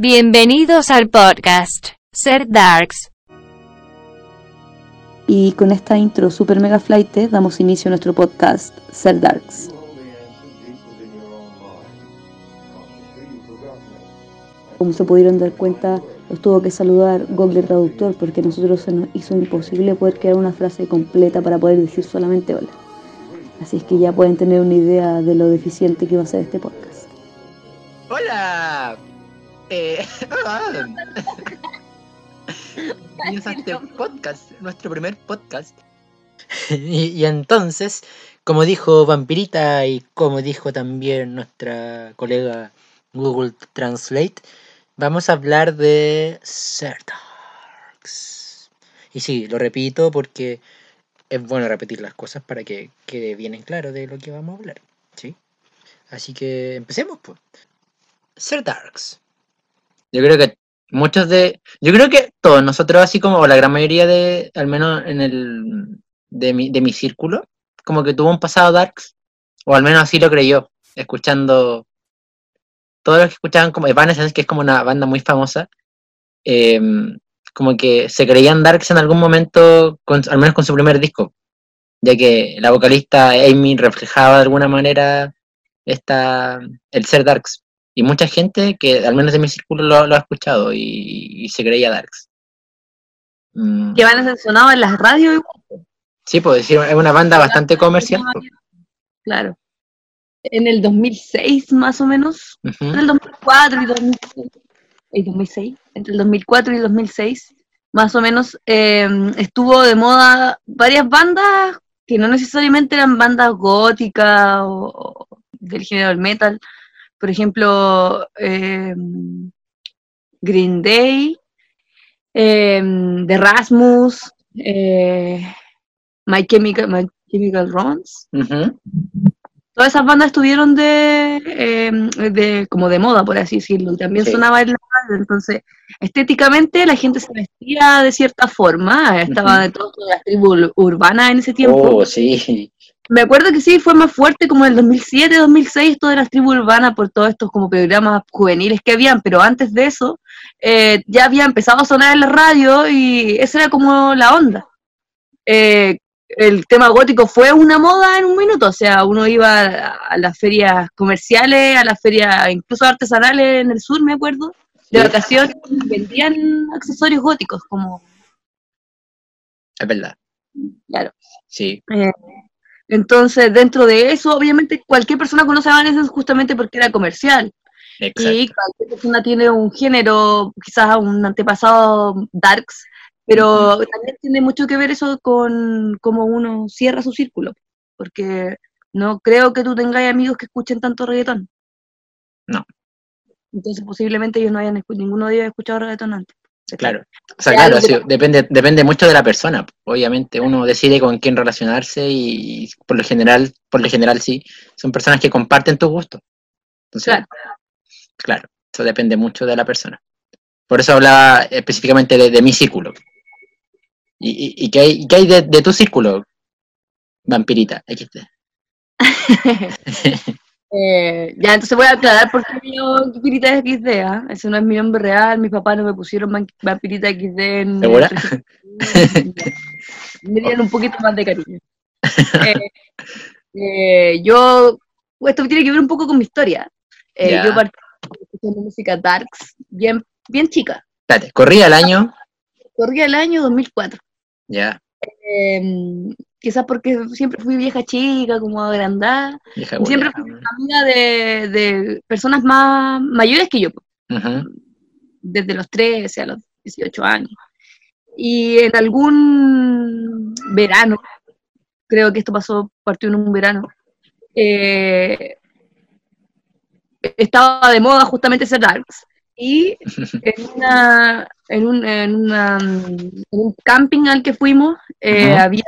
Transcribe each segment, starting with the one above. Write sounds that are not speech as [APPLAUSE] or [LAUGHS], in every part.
Bienvenidos al podcast Ser Darks. Y con esta intro super mega flight damos inicio a nuestro podcast Ser Darks. Como se pudieron dar cuenta, los tuvo que saludar Google Traductor porque a nosotros se nos hizo imposible poder crear una frase completa para poder decir solamente hola. Así es que ya pueden tener una idea de lo deficiente que va a ser este podcast. ¡Hola! Eh, [LAUGHS] a este podcast, nuestro primer podcast. y, y entonces, como dijo Vampirita y como dijo también nuestra colega Google Translate, vamos a hablar de Serdarks. Y sí, lo repito porque es bueno repetir las cosas para que quede bien en claro de lo que vamos a hablar. ¿sí? Así que empecemos, pues. Serdarks. Yo creo que muchos de. Yo creo que todos nosotros, así como, o la gran mayoría de, al menos en el. de mi, de mi círculo, como que tuvo un pasado Darks, o al menos así lo creyó, escuchando. Todos los que escuchaban como Evanescence, que es como una banda muy famosa, eh, como que se creían Darks en algún momento, con, al menos con su primer disco, ya que la vocalista Amy reflejaba de alguna manera esta, el ser Darks. Y mucha gente que, al menos de mi círculo, lo, lo ha escuchado y, y, se creía Darks. Mm. Que van a ser sonados en las radios. Sí, puedo decir, es una banda bastante comercial. Claro. En el 2006, más o menos. Uh -huh. En el 2004 y 2006. ¿Y 2006? Entre el 2004 y el 2006, más o menos, eh, estuvo de moda varias bandas que no necesariamente eran bandas góticas o, o del género del metal, por ejemplo, eh, Green Day, eh, The Rasmus, eh, My, Chemical, My Chemical Romance. Uh -huh. Todas esas bandas estuvieron de, de, como de moda, por así decirlo, y también sí. sonaba en la radio, entonces estéticamente la gente se vestía de cierta forma, estaba uh -huh. de todas las tribus urbanas en ese tiempo. Oh, sí me acuerdo que sí, fue más fuerte como en el 2007, 2006, todas las tribus urbanas por todos estos como programas juveniles que habían, pero antes de eso eh, ya había empezado a sonar en la radio y esa era como la onda. Eh, el tema gótico fue una moda en un minuto, o sea, uno iba a, a las ferias comerciales, a las ferias incluso artesanales en el sur, me acuerdo, de vacaciones, vendían accesorios góticos como... Es verdad. Claro. Sí. Eh, entonces, dentro de eso, obviamente, cualquier persona conoce a Evanescence justamente porque era comercial. Exacto. Y cualquier persona tiene un género, quizás un antepasado darks, pero uh -huh. también tiene mucho que ver eso con cómo uno cierra su círculo. Porque no creo que tú tengas amigos que escuchen tanto reggaetón. No. Entonces, posiblemente ellos no hayan ninguno de ellos escuchado reggaetón antes. Claro, o sea, claro, sí, depende, depende mucho de la persona. Obviamente, uno decide con quién relacionarse y por lo general, por lo general sí, son personas que comparten tus gustos. Entonces, claro. claro, eso depende mucho de la persona. Por eso hablaba específicamente de, de mi círculo. ¿Y, y, y qué hay, qué hay de, de, tu círculo, vampirita? XT. [LAUGHS] [LAUGHS] Eh, ya, entonces voy a aclarar por qué yo Vampirita XD, ¿eh? ese no es mi nombre real, mis papás no me pusieron Vampirita XD en... ¿Segura? [LAUGHS] me dieron un poquito más de cariño. Eh, eh, yo, esto tiene que ver un poco con mi historia. Yeah. Yo partí escuchando música darks, bien, bien chica. Espérate, ¿corría el año? Corría el año 2004. Ya. Yeah quizás porque siempre fui vieja chica, como agrandada, vieja siempre fui amiga de, de, personas más mayores que yo, uh -huh. desde los 13 a los 18 años. Y en algún verano, creo que esto pasó, partió en un verano, eh, estaba de moda justamente ser darks. Y en, una, en, un, en, una, en un camping al que fuimos, eh, uh -huh. había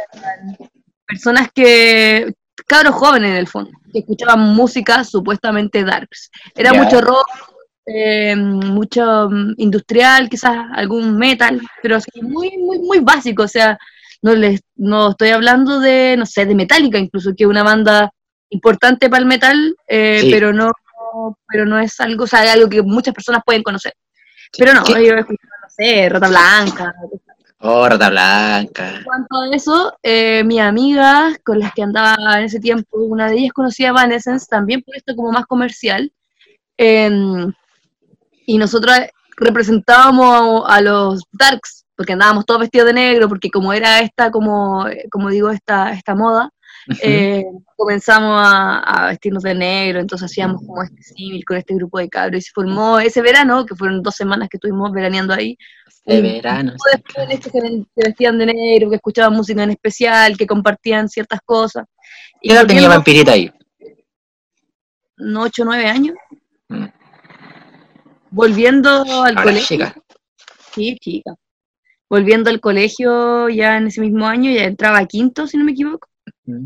personas que, cabros jóvenes en el fondo, que escuchaban música supuestamente darks. Era yeah. mucho rock, eh, mucho um, industrial, quizás algún metal, pero así muy, muy, muy básico, o sea, no, les, no estoy hablando de, no sé, de Metallica incluso, que es una banda importante para el metal, eh, sí. pero no pero no es algo, o sea, algo que muchas personas pueden conocer. Pero no, ¿Qué? yo escuchaba, no sé, Rata Blanca. Oh, Rata Blanca. En cuanto a eso, eh, mis amigas con las que andaba en ese tiempo, una de ellas conocía a Evanescence también por esto como más comercial. em, y nosotros representábamos a, a los Darks, porque andábamos todos vestidos de negro, porque como era esta, como, como digo, esta, esta moda, Eh, comenzamos a, a vestirnos de negro, entonces hacíamos como este símil con este grupo de cabros, y se formó ese verano, que fueron dos semanas que estuvimos veraneando ahí, de verano. grupo de que se, vestían de negro, que escuchaban música en especial, que compartían ciertas cosas. Y ¿Qué edad tenía Vampirita ahí? no, 8 o 9 años, Mm. volviendo al Ahora colegio. chica. Sí, chica. Volviendo al colegio ya en ese mismo año, ya entraba a quinto, si no me equivoco.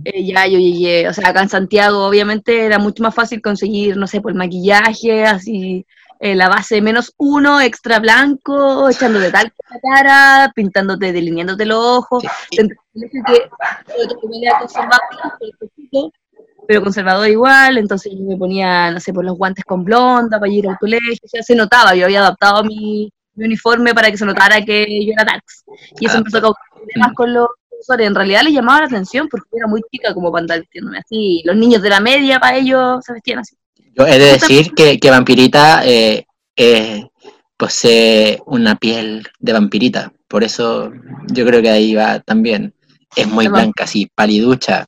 Eh, ya yo llegué, o sea, acá en Santiago obviamente era mucho más fácil conseguir, no sé, por maquillaje, así, eh, la base menos uno, extra blanco, echándote tal la cara, pintándote, delineándote los ojos. Sí. Que pero conservador igual, entonces yo me ponía, no sé, por los guantes con blonda para ir al colegio, sea, se notaba, yo había adaptado mi, mi uniforme para que se notara que yo era Darks. Y eso Ah, empezó a causar problemas con los profesores. En realidad les llamaba la atención porque era muy chica como para vistiéndome así. Los niños de la media, para ellos, se vestían así. Yo he de decir que, que Vampirita eh, eh, posee una piel de vampirita. Por eso yo creo que ahí va también. Es muy blanca, así, paliducha.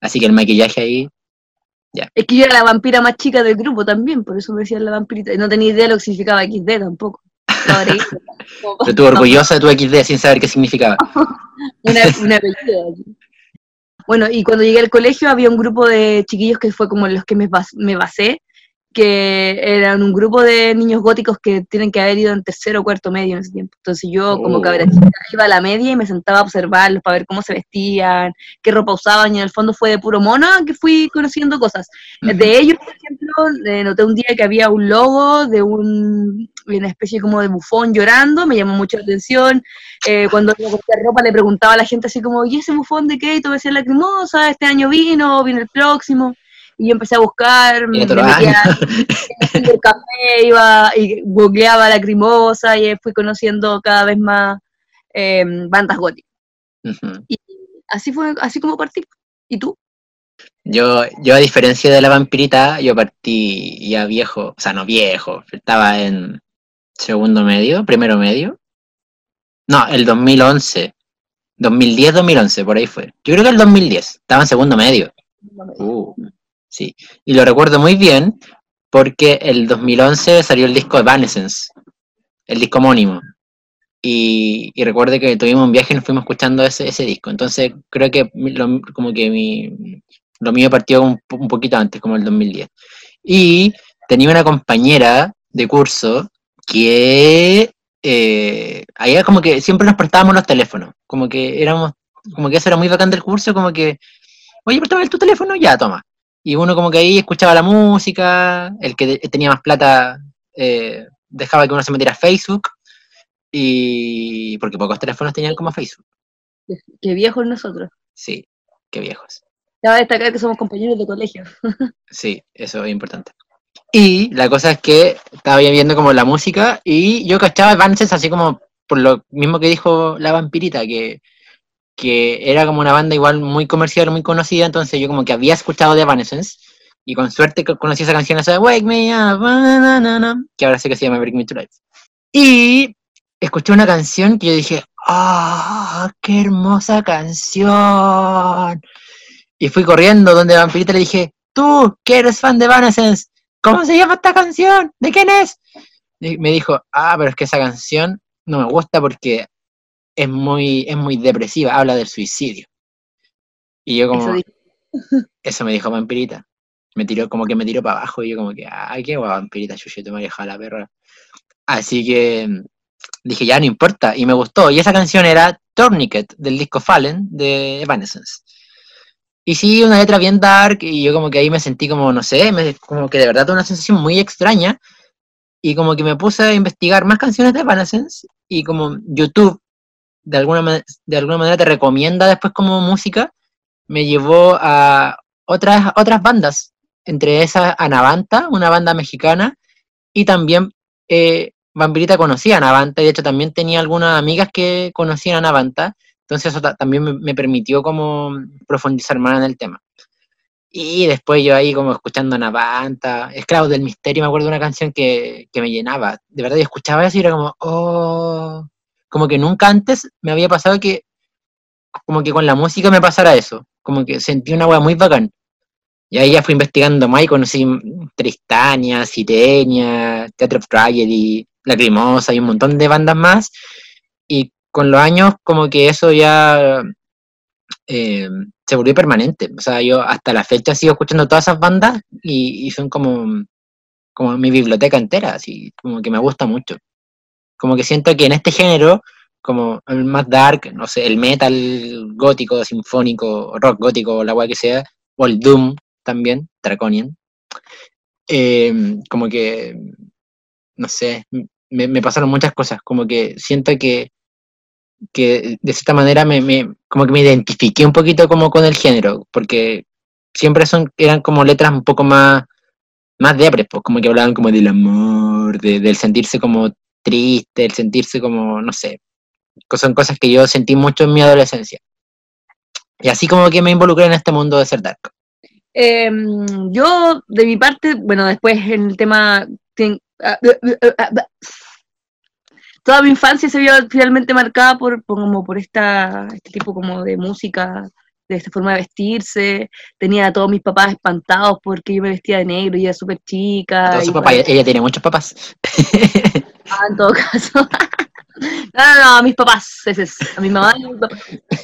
Así que el maquillaje ahí. Es que yo era la vampira más chica del grupo también, por eso me decían la vampirita. Y no tenía idea de lo que significaba XD tampoco. Como- [LAUGHS] Pero orgullosa de tu XD sin saber qué significaba. [LAUGHS] una, una. Bueno, y cuando llegué al colegio había un grupo de chiquillos que fue como los que me, bas- me basé, que eran un grupo de niños góticos que tienen que haber ido en tercero o cuarto medio en ese tiempo. Entonces yo, como Oh. iba a la media y me sentaba a observarlos para ver cómo se vestían, qué ropa usaban, y en el fondo fue de puro mono que fui conociendo cosas. De ellos, por ejemplo, eh, noté un día que había un logo de un, una especie como de bufón llorando, me llamó mucho la atención. Eh, cuando iba a comprar ropa le preguntaba a la gente así como, ¿y ese bufón de qué? Y todo decía lacrimosa, este año vino, viene el próximo. Y yo empecé a buscar, me, metía [LAUGHS] en el café, iba y googleaba lacrimosa y fui conociendo cada vez más eh, bandas góticas. Ujú. Así fue, así como partí. ¿Y tú? Yo, yo, a diferencia de la vampirita, yo partí ya viejo, o sea, no viejo, estaba en segundo medio, primero medio. No, el 2011. 2010-2011, por ahí fue. Yo creo que el 2010, estaba en segundo medio. Uh, sí, y lo recuerdo muy bien porque el 2011 salió el disco Evanescence, el disco homónimo. Y, y recuerdo que tuvimos un viaje y nos fuimos escuchando ese, disco. Entonces creo que lo, como que mi, lo mío partió un, un poquito antes, como el 2010. Y tenía una compañera de curso que eh, era como que siempre nos prestábamos los teléfonos. Como que éramos, como que eso era muy bacán del curso, como que, oye, préstame tu teléfono, ya, toma. Y uno como que ahí escuchaba la música, el que tenía más plata eh, dejaba que uno se metiera a Facebook, y porque pocos teléfonos tenían como Facebook. Qué viejos nosotros. Sí, qué viejos. Cabe destacar que somos compañeros de colegio. [LAUGHS] Sí, eso es importante. Y la cosa es que estaba viendo como la música y yo cachaba Evanescence así como por lo mismo que dijo la vampirita, que, que era como una banda igual muy comercial, muy conocida, entonces yo como que había escuchado de Evanescence y con suerte co- conocí esa canción esa de Wake Me Up, na, que ahora sé que se llama Bring Me to Life. Y escuché una canción que yo dije, ¡ah, qué hermosa canción! Y fui corriendo donde Vampirita le dije, tú, que eres fan de Evanescence, ¿cómo se llama esta canción? ¿De quién es? Y me dijo, ah, pero es que esa canción no me gusta porque es muy, es muy depresiva, habla del suicidio. Y yo como, Eso [LAUGHS] eso, me dijo Vampirita. Me tiró, como que me tiró para abajo y yo como que, ay, qué guay, Vampirita, yo te mareja la perra. Así que mm, dije, ya no importa, y me gustó. Y esa canción era Tourniquet, del disco Fallen, de Evanescence. Y sí, una letra bien dark, y yo como que ahí me sentí como, no sé, me- como que de verdad tuve una sensación muy extraña, y como que me puse a investigar más canciones de Evanescence, y como YouTube de alguna, de alguna manera te recomienda después como música, me llevó a otras, otras bandas, entre esas Anavanta, una banda mexicana, y también eh, Vampirita conocía a Navanta y de hecho también tenía algunas amigas que conocían a Navanta, entonces eso también me, permitió como profundizar más en el tema. Y después yo ahí como escuchando a Navanta, Esclavos del Misterio, me acuerdo de una canción que, que me llenaba, de verdad yo escuchaba eso y era como, oh, como que nunca antes me había pasado que, como que con la música me pasara eso, como que sentí una hueá muy bacán. Y ahí ya fui investigando más y conocí Tristania, Sirenia, Theatre of Tragedy, Lacrimosa y un montón de bandas más. Y con los años como que eso ya eh, se volvió permanente. O sea, yo hasta la fecha sigo escuchando todas esas bandas y, y son como, como mi biblioteca entera, así como que me gusta mucho. Como que siento que en este género, como el más dark, no sé, el metal gótico, sinfónico, rock gótico, la guay que sea, o el doom también, Draconian, eh, como que, no sé, me, pasaron muchas cosas, como que siento que, que de cierta manera me, me, como que me identifiqué un poquito como con el género, porque siempre son, eran como letras un poco más, más depres, pues, como que hablaban como del amor, del sentirse como triste, el sentirse como, no sé, son cosas que yo sentí mucho en mi adolescencia. Y así como que me involucré en este mundo de ser dark. Em, yo, de mi parte, bueno, después en el tema... Ah, ah, ah, toda mi infancia se vio finalmente marcada por, como por esta, este tipo como de música, de esta forma de vestirse. Tenía a todos mis papás espantados porque yo me vestía de negro y era súper chica. ella tiene muchos papás. [LAUGHS] Ah, en todo caso. [LAUGHS] No, no, no, a mis papás, a mi mamá,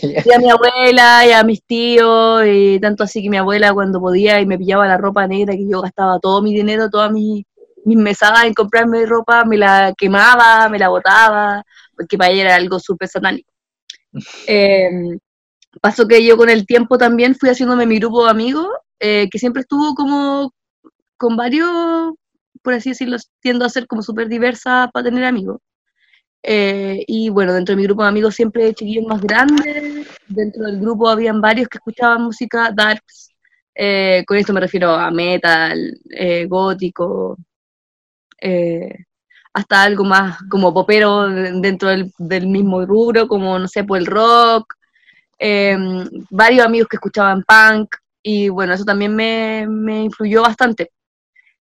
y a mi abuela, y a mis tíos, y tanto así que mi abuela cuando podía y me pillaba la ropa negra, que yo gastaba todo mi dinero, todas mis, mis mesadas en comprarme ropa, me la quemaba, me la botaba, porque para ella era algo súper satánico. [LAUGHS] Em, pasó que yo con el tiempo también fui haciéndome mi grupo de amigos, eh, que siempre estuvo como con varios por así decirlo, tiendo a ser como súper diversa para tener amigos. Eh, y bueno, dentro de mi grupo de amigos siempre chiquillos más grandes, dentro del grupo habían varios que escuchaban música darks, eh, con esto me refiero a metal, gótico, hasta algo más como popero dentro del, mismo rubro, como no sé, por el rock, varios amigos que escuchaban punk, y bueno, eso también me, me influyó bastante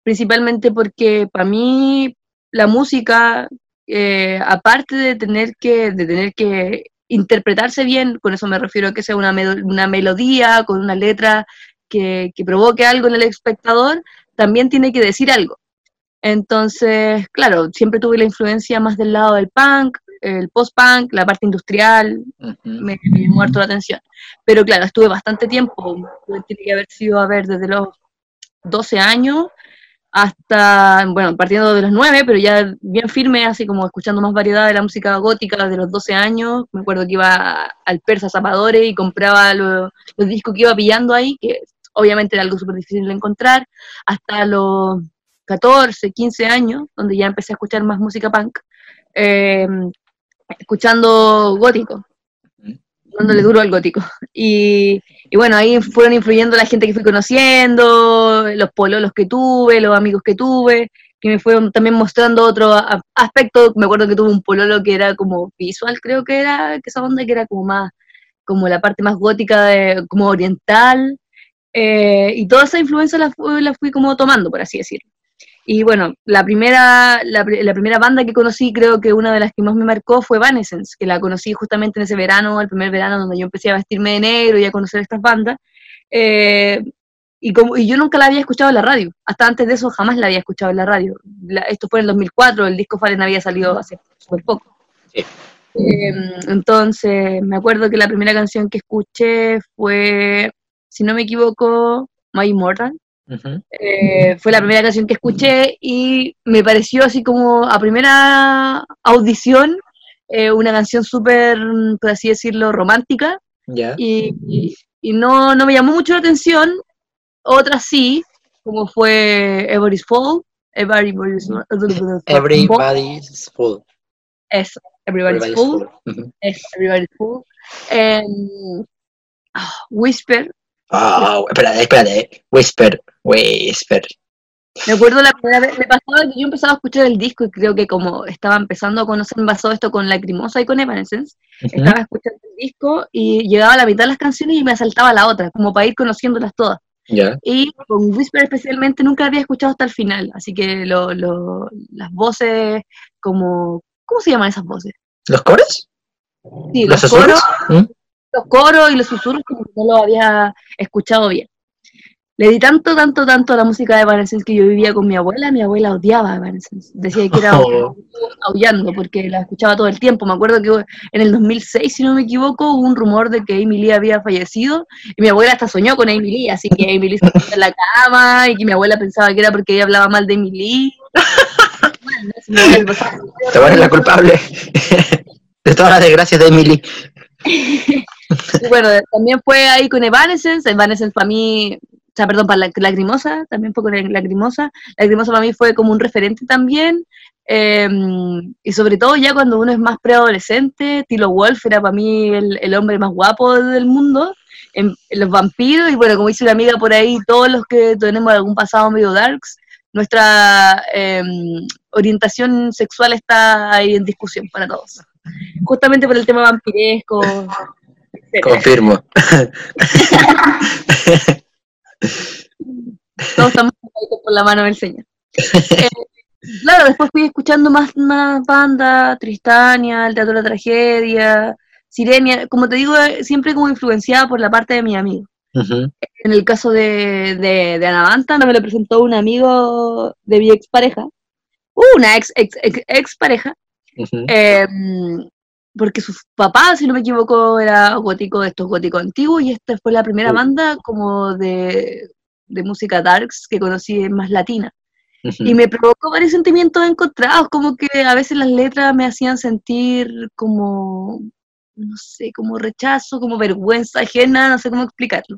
principalmente porque para mí la música, eh, aparte de tener, que, de tener que interpretarse bien, con eso me refiero a que sea una, una melodía, con una letra que, que provoque algo en el espectador, también tiene que decir algo. Entonces, claro, siempre tuve la influencia más del lado del punk, el post-punk, la parte industrial, me, me muerto la atención. Pero claro, estuve bastante tiempo, tiene que haber sido, a ver, desde los 12 años hasta, bueno, partiendo de los nueve, pero ya bien firme, así como escuchando más variedad de la música gótica de los 12 años. Me acuerdo que iba al Persa Zapadores y compraba los, discos que iba pillando ahí, que obviamente era algo súper difícil de encontrar, hasta los 14, 15 años, donde ya empecé a escuchar más música punk, eh, escuchando gótico dándole duro al gótico. Y, bueno, ahí fueron influyendo la gente que fui conociendo, los pololos que tuve, los amigos que tuve, que me fueron también mostrando otro aspecto. Me acuerdo que tuve un pololo que era como visual, creo que era, que esa onda que era como más, como la parte más gótica, de, como oriental. Eh, y toda esa influencia la, la fui como tomando, por así decirlo. Y bueno, la primera, la, primera banda que conocí, creo que una de las que más me marcó fue Evanescence, que la conocí justamente en ese verano, el primer verano donde yo empecé a vestirme de negro y a conocer estas bandas. Eh, y, como, y yo nunca la había escuchado en la radio, hasta antes de eso jamás la había escuchado en la radio. esto fue en el 2004, el disco Fallen había salido hace súper poco. Eh, entonces, me acuerdo que la primera canción que escuché fue, si no me equivoco, My Immortal, eh, fue la primera canción que escuché y me pareció así como a primera audición eh, una canción súper, por así decirlo, romántica. Y, no, no, me llamó mucho la atención. Otras sí, como fue Everybody's Fall. Everybody's, Everybody's Full. Eso, Everybody's, Full. Everybody's Full. Em, ah, Whisper, Oh, espérate, espérate. Whisper, Whisper. Me acuerdo la primera vez, me pasaba que yo empezaba a escuchar el disco y creo que como estaba empezando a conocer, pasó esto con Lacrimosa y con Evanescence, estaba escuchando el disco y llegaba a la mitad de las canciones y me saltaba la otra, como para ir conociéndolas todas. Y con Whisper especialmente nunca había escuchado hasta el final, así que lo, lo, las voces como... ¿Cómo se llaman esas voces? ¿Los coros? Sí, los, coros. ¿Mm? Los coros y los susurros como que no lo había escuchado bien. Le di tanto, tanto, tanto a la música de Evanescence que yo vivía con mi abuela, mi abuela odiaba a Evanescence. Decía que era [LAUGHS] oh. aullando porque la escuchaba todo el tiempo. Me acuerdo que en el 2006, si no me equivoco, hubo un rumor de que Amy Lee había fallecido y mi abuela hasta soñó con Amy Lee, así que Amy Lee se puso en la cama y que mi abuela pensaba que era porque ella hablaba mal de Amy Lee. Te la culpable de todas las desgracias de [LAUGHS] Bueno, también fue ahí con Evanescence. Evanescence para mí o sea, perdón, para la, Lacrimosa, también fue con Lacrimosa. Lacrimosa para mí fue como un referente también. Em, y sobre todo ya cuando uno es más preadolescente, Tilo Wolf era para mí el, hombre más guapo del mundo. En, los vampiros, y bueno, como dice una amiga por ahí, todos los que tenemos algún pasado medio darks, nuestra em, orientación sexual está ahí en discusión para todos. Justamente por el tema vampiresco. Confirmo. [LAUGHS] Todos estamos por la mano del Señor. Eh, claro, después fui escuchando más, más bandas, Tristania, el Teatro de la Tragedia, Sirenia, como te digo, eh, siempre como influenciada por la parte de mi amigo. En el caso de, de, de Anavanta, me lo presentó un amigo de mi expareja, una ex, ex, ex, pareja, em, porque su papá, si no me equivoco, era gótico de estos góticos antiguos y esta fue la primera banda como de, música darks que conocí más latina. Y me provocó varios sentimientos encontrados, como que a veces las letras me hacían sentir como, no sé, como rechazo, como vergüenza ajena, no sé cómo explicarlo.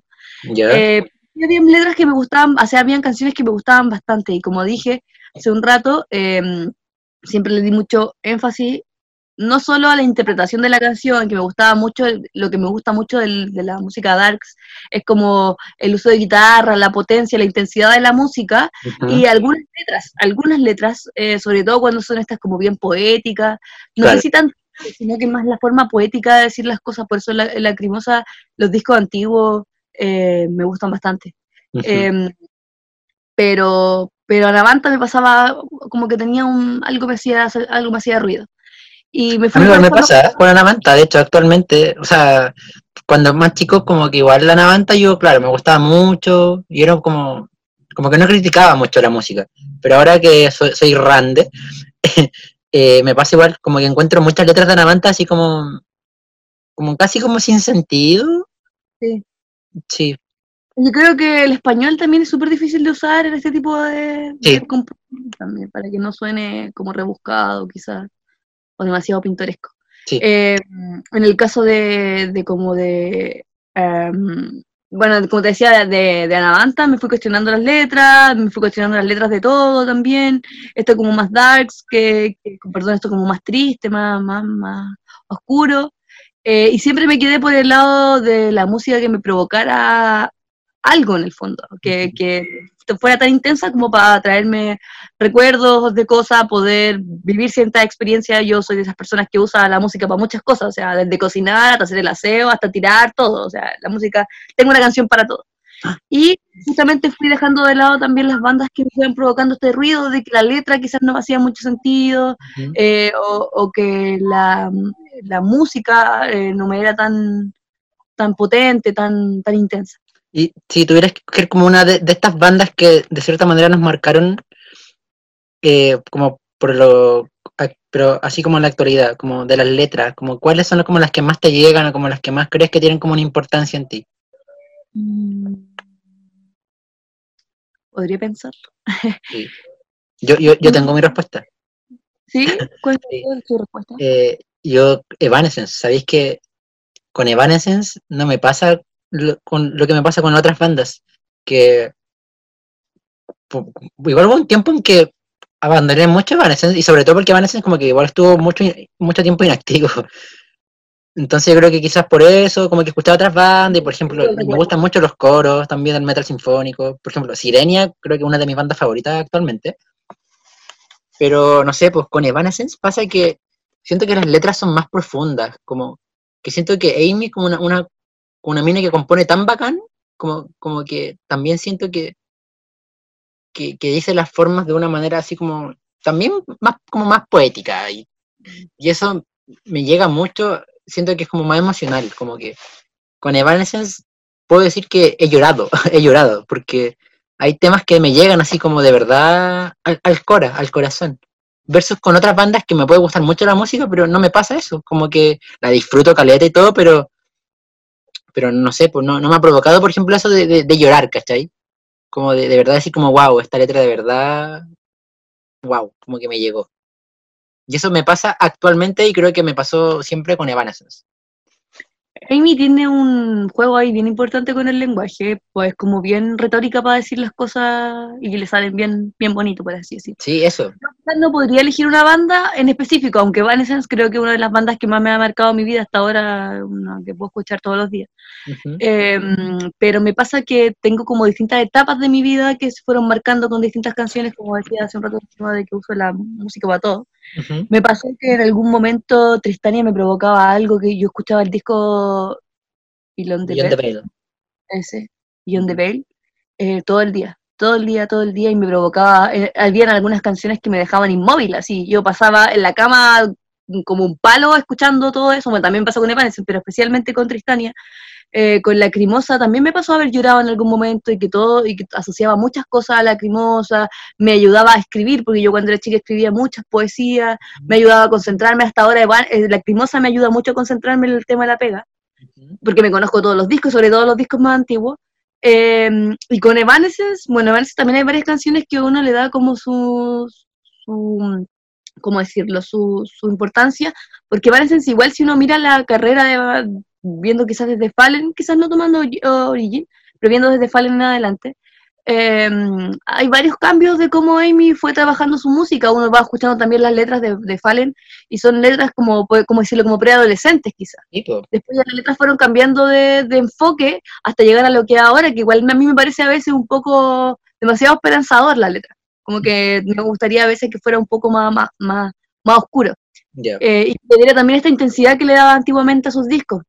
Eh, había letras que me gustaban, o sea, habían canciones que me gustaban bastante y como dije hace un rato, em, siempre le di mucho énfasis no solo a la interpretación de la canción, que me gustaba mucho, lo que me gusta mucho de la música darks, es como el uso de guitarra, la potencia, la intensidad de la música, y algunas letras, algunas letras, eh, sobre todo cuando son estas como bien poéticas, no necesitan sino que más la forma poética de decir las cosas, por eso la, lacrimosa, los discos antiguos eh, me gustan bastante. Em, pero pero a la banda me pasaba como que tenía un, algo me hacía algo me hacía ruido. Y me, fui a mí me pasa con la Navanta, de hecho, actualmente, o sea, cuando más chico, como que igual la Navanta, yo, claro, me gustaba mucho, y era como, como que no criticaba mucho la música, pero ahora que soy, soy rande, [LAUGHS] eh, me pasa igual, como que encuentro muchas letras de Navanta así como, como casi como sin sentido. Sí. Sí. Yo creo que el español también es súper difícil de usar en este tipo de, sí. también, para que no suene como rebuscado, quizás demasiado pintoresco. Eh, en el caso de, como de, em, bueno, como te decía, de, de Anavanta, me fui cuestionando las letras, me fui cuestionando las letras de todo también, esto como más darks, que, perdón, esto como más triste, más, más, más oscuro, eh, y siempre me quedé por el lado de la música que me provocara algo en el fondo, que, que fuera tan intensa como para traerme recuerdos de cosas, poder vivir cierta experiencia. Yo soy de esas personas que usa la música para muchas cosas, o sea, desde cocinar hasta hacer el aseo, hasta tirar, todo. O sea, la música, tengo una canción para todo. Ah. Y justamente fui dejando de lado también las bandas que me iban provocando este ruido de que la letra quizás no hacía mucho sentido, eh, o, que la, la música eh, no me era tan, tan potente, tan, tan intensa. Y si tuvieras que escoger como una de, estas bandas que de cierta manera nos marcaron, eh, como por lo, pero así como en la actualidad, como de las letras, como cuáles son como las que más te llegan o como las que más crees que tienen como una importancia en ti. Mm. Podría pensarlo. Yo, yo, yo tengo mi respuesta. [LAUGHS] ¿Sí? ¿Cuál es tu respuesta? Eh, yo, Evanescence, ¿sabéis que con Evanescence no me pasa lo, con lo que me pasa con otras bandas, que igual hubo un tiempo en que abandoné mucho Evanescence, y sobre todo porque Evanescence como que igual estuvo mucho, mucho tiempo inactivo. [LAUGHS] Entonces yo creo que quizás por eso, como que escuchaba otras bandas, y por ejemplo, me gustan mucho los coros también del metal sinfónico. Por ejemplo, Sirenia, creo que es una de mis bandas favoritas actualmente. Pero no sé, pues con Evanescence pasa que siento que las letras son más profundas, como que siento que Amy como una, una, una mina que compone tan bacán, como, como que también siento que, que, dice las formas de una manera así como, también más, como más poética, y, y eso me llega mucho, siento que es como más emocional, como que con Evanescence puedo decir que he llorado, [LAUGHS] he llorado, porque hay temas que me llegan así como de verdad al, al cora, al corazón. Versus con otras bandas que me puede gustar mucho la música, pero no me pasa eso. Como que la disfruto caleta y todo, pero pero no sé, pues no, no me ha provocado, por ejemplo, eso de, de, llorar, ¿cachai? Como de, de, verdad decir como, wow, esta letra de verdad, wow, como que me llegó. Y eso me pasa actualmente y creo que me pasó siempre con Evanescence. Amy tiene un juego ahí bien importante con el lenguaje, pues como bien retórica para decir las cosas y que le salen bien, bien bonito, por así decirlo. Sí, eso. No podría elegir una banda en específico, aunque Evanescence creo que es una de las bandas que más me ha marcado mi vida hasta ahora, una que puedo escuchar todos los días. Uh -huh. eh, pero me pasa que tengo como distintas etapas de mi vida que se fueron marcando con distintas canciones, como decía hace un rato, de que uso la música para todo. Uh -huh. Me pasó que en algún momento Tristania me provocaba algo que yo escuchaba el disco Beyond the, Beyond the. Ese, Beyond the eh, todo el día, todo el día, todo el día, y me provocaba, eh, habían algunas canciones que me dejaban inmóvil, así, yo pasaba en la cama como un palo escuchando todo eso, bueno, también pasó con Evanescence, pero especialmente con Tristania, eh, con Lacrimosa también me pasó haber llorado en algún momento y que todo, y que asociaba muchas cosas a Lacrimosa, me ayudaba a escribir, porque yo cuando era chica escribía muchas poesías, me ayudaba a concentrarme, hasta ahora eh, Lacrimosa me ayuda mucho a concentrarme en el tema de la pega, porque me conozco todos los discos, sobre todo los discos más antiguos, eh, y con Evanescence, bueno, Evanescence también hay varias canciones que uno le da como su, su ¿cómo decirlo?, su, su importancia, porque Evanescence igual si uno mira la carrera de viendo quizás desde Fallen, quizás no tomando Origin, pero viendo desde Fallen en adelante, eh, hay varios cambios de cómo Amy fue trabajando su música. Uno va escuchando también las letras de, de Fallen y son letras como, como decirlo, como preadolescentes quizás. Después las letras fueron cambiando de, de, enfoque hasta llegar a lo que ahora, que igual a mí me parece a veces un poco demasiado esperanzador la letra. Como que me gustaría a veces que fuera un poco más, más, más, más oscuro. Yeah. Eh, y que diera también esta intensidad que le daba antiguamente a sus discos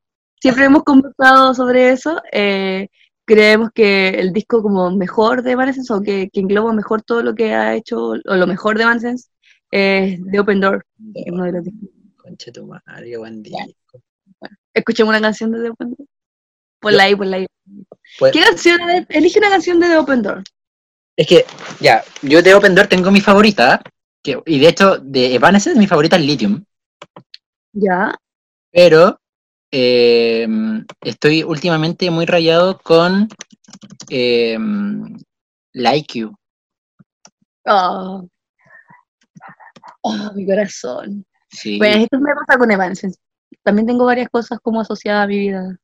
siempre hemos conversado sobre eso. Eh, creemos que el disco como mejor de Evanescence o que, que, engloba mejor todo lo que ha hecho, o lo mejor de Evanescence, es The Open Door. No. Uno de los discos. Concha tu madre, qué buen disco. Bueno, escuchemos una canción de The Open Door. Ponla ahí, ponla ahí. Pues, ¿Qué canción? Elige una canción de The Open Door. Es que, ya, yo de Open Door tengo mi favorita, que, y de hecho, de Evanescence mi favorita es Lithium. Ya. Pero eh, estoy últimamente muy rayado con eh, Like You. Oh. oh, mi corazón. Sí. Pues esto me pasa con Evanescence. También tengo varias cosas como asociadas a mi vida.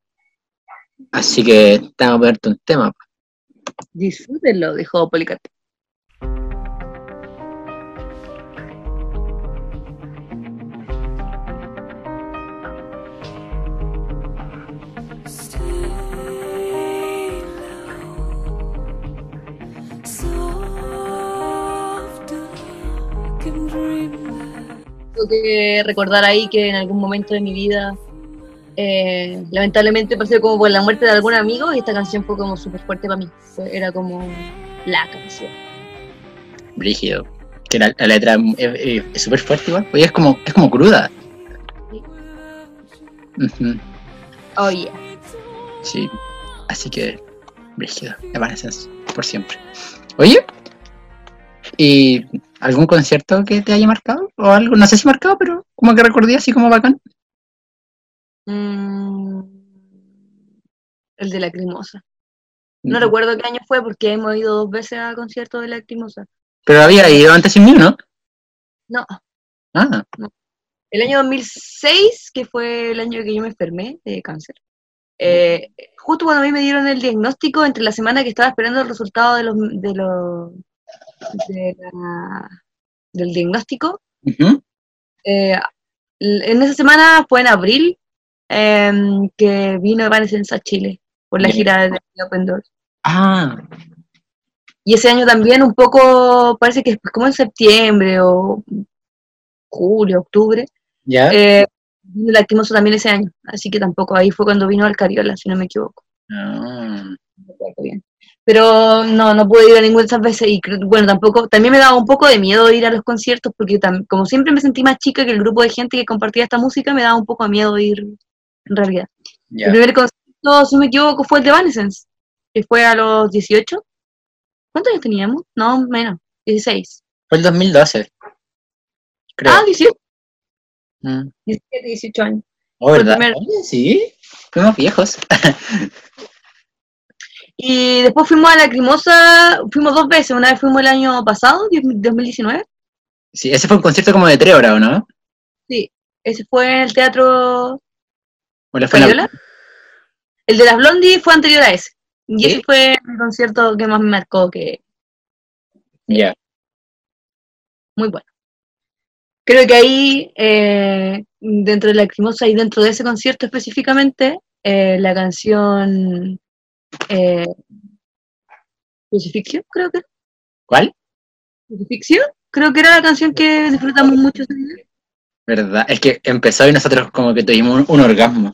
Así que tengo que verte un tema. Disfrútenlo, dijo Policat. Tengo que recordar ahí que en algún momento de mi vida, eh, lamentablemente pasé como por la muerte de algún amigo y esta canción fue como súper fuerte para mí. Era como la canción. Brígido. Que la, la letra es súper fuerte igual. Oye, es como, es como cruda. Sí. Uh -huh. Oh, yeah. Sí. Así que, brígido. Evanescence, por siempre. Oye, ¿y algún concierto que te haya marcado? O algo, no sé si marcado, pero como que recordé así como bacán. Mm, el de Lacrimosa. No mm. recuerdo qué año fue porque hemos ido dos veces a conciertos de Lacrimosa. Pero había ido antes sin mí, ¿no? No. Ah. No. El año 2006, que fue el año que yo me enfermé de cáncer. Eh, justo cuando a mí me dieron el diagnóstico, entre la semana que estaba esperando el resultado de los, de los de la, del diagnóstico. Uh -huh. eh, en esa semana fue en abril, em, que vino Evanescence a Chile por la gira de Open Doors. Ah, Y ese año también un poco, parece que es como en septiembre o julio, octubre, ya. eh, vino Lacrimosa también ese año. Así que tampoco ahí fue cuando vino al Cariola, si no me equivoco. Ah. Pero no, no pude ir a ninguna de esas veces y bueno, tampoco, también me daba un poco de miedo ir a los conciertos porque tam- como siempre me sentí más chica que el grupo de gente que compartía esta música, me daba un poco de miedo ir en realidad. ya. El primer concierto, si no me equivoco, fue el de Evanescence, que fue a los 18. ¿Cuántos años teníamos? No, menos, 16. Fue el 2012. Creo. Ah, 18, Mm. 17, 18 años. Oh, ¿verdad? primer- sí. Fuimos viejos. [LAUGHS] Y después fuimos a Lacrimosa, fuimos dos veces, una vez fuimos el año pasado, 2019, Sí, ese fue un concierto como de tres horas, ¿o no? sí, ese fue en el teatro ¿O le fue la-. El de las Blondie fue anterior a ese. Y ¿Sí? ese fue el concierto que más me marcó, que Ya. muy bueno. Creo que ahí, eh, dentro de Lacrimosa y dentro de ese concierto específicamente, eh, la canción eh, Crucifixión, creo que ¿Cuál? Crucifixión, creo que era la canción que disfrutamos mucho. ese día. ¿Verdad? Es que empezó y nosotros como que tuvimos un, un orgasmo.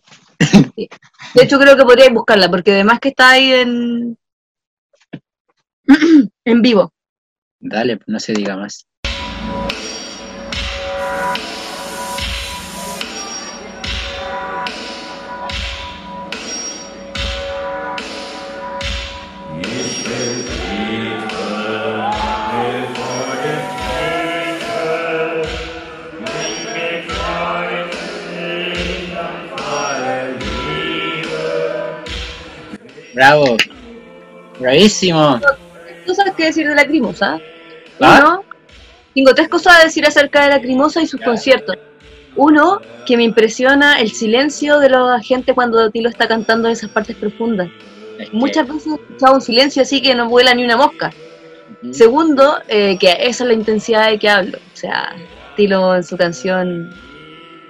De hecho, creo que podríais buscarla, porque además que está ahí en, [CLEARS THROAT] en vivo. Dale, no se diga más. Bravo. Bravísimo. cosas que decir de Lacrimosa. ¿Ah? Uno, tengo tres cosas a decir acerca de Lacrimosa y sus conciertos. Uno, que me impresiona el silencio de la gente cuando Tilo está cantando en esas partes profundas. Es que- Muchas veces he escuchado un silencio así que no vuela ni una mosca. Segundo, eh, que esa es la intensidad de que hablo. O sea, Tilo en su canción,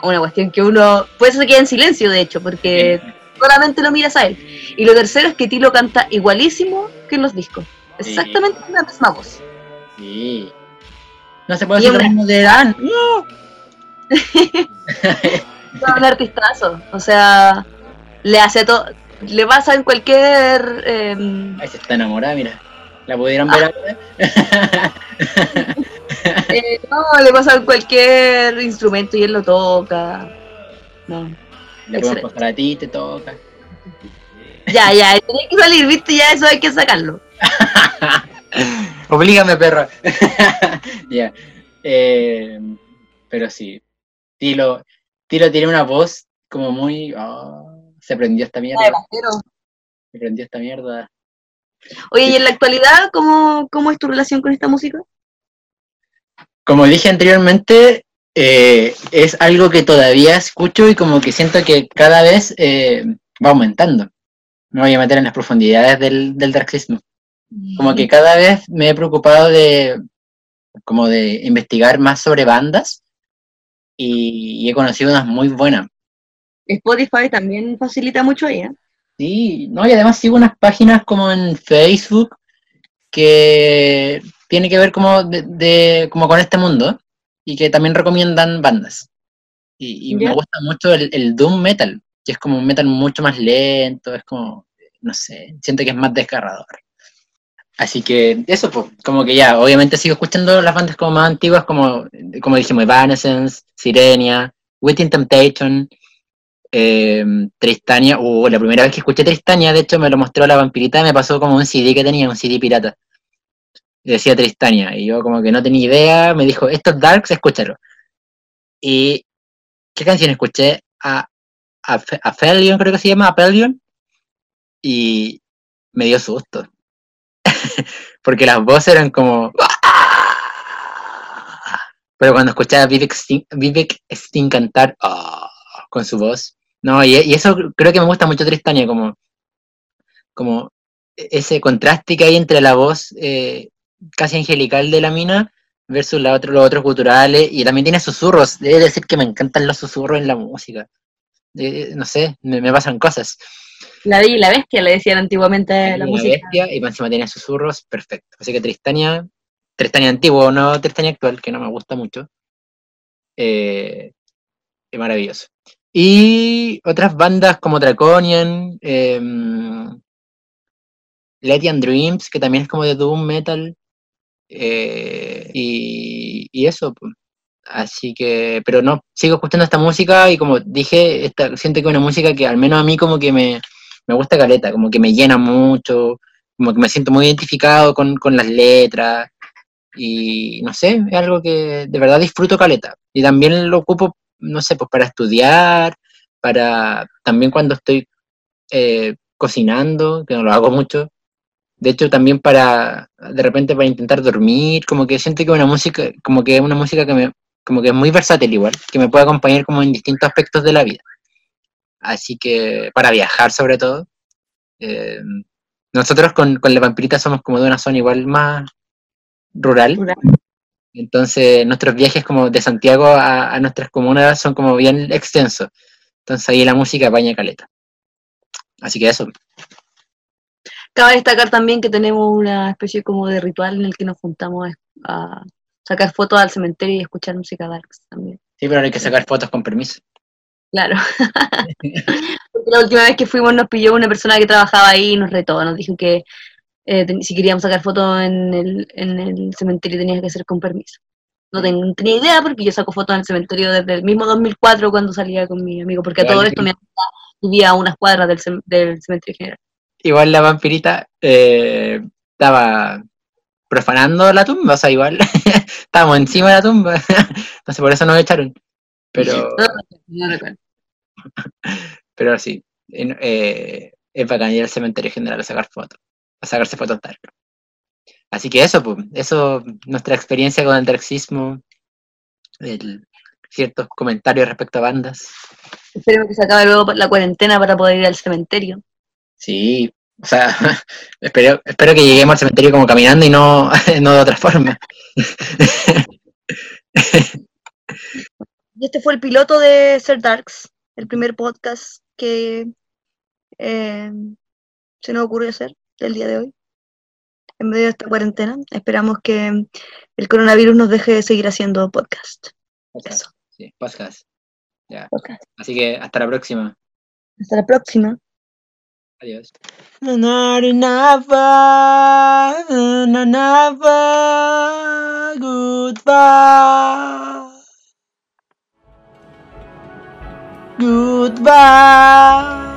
una cuestión que uno, puede ser que quede en silencio de hecho, porque solamente lo miras a él. Y lo tercero es que Tilo canta igualísimo que en los discos. Sí. Exactamente la misma voz. Sí. No se puede Y decir lo mismo de Dan. [LAUGHS] Es un artistazo. O sea, le hace todo. Le pasa en cualquier. em, Ahí se está enamorada, mira. ¿La pudieron ver ahora? [LAUGHS] eh, no, le pasa en cualquier instrumento y él lo toca. No. Le podemos pasar a ti, te toca. Ya, ya, tiene que salir, viste, ya eso hay que sacarlo. [LAUGHS] Oblígame, perro. [LAUGHS] ya. Eh, pero sí. Tilo, Tilo tiene una voz como muy. ah, se prendió esta mierda. Se prendió esta mierda. Oye, y en la actualidad, ¿cómo, cómo es tu relación con esta música? Como dije anteriormente, eh, es algo que todavía escucho y como que siento que cada vez eh, va aumentando. Me voy a meter en las profundidades del, del darksismo. Como que cada vez me he preocupado de como de investigar más sobre bandas y, y he conocido unas muy buenas. Spotify también facilita mucho ahí, ¿eh? Sí, no, y además sigo unas páginas como en Facebook que tiene que ver como de, de- como con este mundo y que también recomiendan bandas. Y, y me gusta mucho el, el Doom Metal, que es como un metal mucho más lento, es como, no sé, siento que es más desgarrador. Así que eso, pues, como que ya, obviamente sigo escuchando las bandas como más antiguas, como, como dijimos, Evanescence, Sirenia, Within Temptation, eh, Tristania, uh, la primera vez que escuché Tristania, de hecho me lo mostró la vampirita, me pasó como un CD que tenía, un CD pirata. Decía Tristania, y yo como que no tenía idea, me dijo, esto es Darks, escúchalo. Y, ¿qué canción escuché? A, a, Fe- a Felion, creo que se llama, Apelion, y me dio susto. [LAUGHS] Porque las voces eran como... Pero cuando escuchaba a Vivek Sting, Vivek Sting cantar ah, con su voz, no, y, eso creo que me gusta mucho Tristania, como, como ese contraste que hay entre la voz eh, casi angelical de la mina versus la otro, los otros guturales, y también tiene susurros, debe decir que me encantan los susurros en la música. eh, no sé, me, me pasan cosas. La Bella y la Bestia le decían antiguamente a la Una música. bestia y encima tiene susurros, perfecto. Así que Tristania, Tristania antiguo, no Tristania actual, que no me gusta mucho. Eh, es maravilloso. Y otras bandas como Draconian, eh, Letian Dreams, que también es como de Doom Metal. Eh, y, eso. pues. Así que, pero no, sigo escuchando esta música y como dije, esta, siento que es una música que al menos a mí como que me, me gusta caleta, como que me llena mucho, como que me siento muy identificado con, con las letras y no sé, es algo que de verdad disfruto caleta. Y también lo ocupo, no sé, pues para estudiar, para también cuando estoy eh, cocinando, que no lo hago mucho. De hecho, también para, de repente, para intentar dormir, como que siento que es una música, como que es una música que me, como que es muy versátil igual, que me puede acompañar como en distintos aspectos de la vida. Así que, para viajar sobre todo. eh, nosotros con, con la vampirita somos como de una zona igual más rural. Rural. Entonces, nuestros viajes como de Santiago a, a nuestras comunas son como bien extensos. Entonces ahí la música baña caleta. Así que eso. Cabe destacar también que tenemos una especie como de ritual en el que nos juntamos a, sacar fotos al cementerio y escuchar música darks también. Sí, pero hay que sacar fotos con permiso. Claro. [LAUGHS] Porque la última vez que fuimos nos pilló una persona que trabajaba ahí y nos retó, nos dijo que eh, si queríamos sacar fotos en el, en el cementerio tenía que ser con permiso. No, ten- no tenía idea porque yo saco fotos en el cementerio desde el mismo 2004 cuando salía con mi amigo, porque a todo esto amiga vivía a unas cuadras del, del cementerio general. Igual la vampirita eh, estaba profanando la tumba, o sea, igual [LAUGHS] estábamos encima de la tumba. [LAUGHS] Entonces por eso nos echaron. Pero, [LAUGHS] No, no recuerdo. pero sí, eh, es bacán ir al cementerio general a sacar fotos, a sacarse fotos dark. Así que eso, pues, eso, nuestra experiencia con el darksismo, el- ciertos comentarios respecto a bandas. Esperemos que se acabe luego la cuarentena para poder ir al cementerio. Sí, o sea, [LAUGHS] espero, espero que lleguemos al cementerio como caminando y no, [LAUGHS] no de otra forma. [LAUGHS] Y este fue el piloto de Ser Darks, el primer podcast que eh, se nos ocurrió hacer del día de hoy, en medio de esta cuarentena. Esperamos que el coronavirus nos deje seguir haciendo podcast. Eso. Sí, podcast. Ya. podcast. Así que hasta la próxima. Hasta la próxima. Adiós. Never, never goodbye. Goodbye.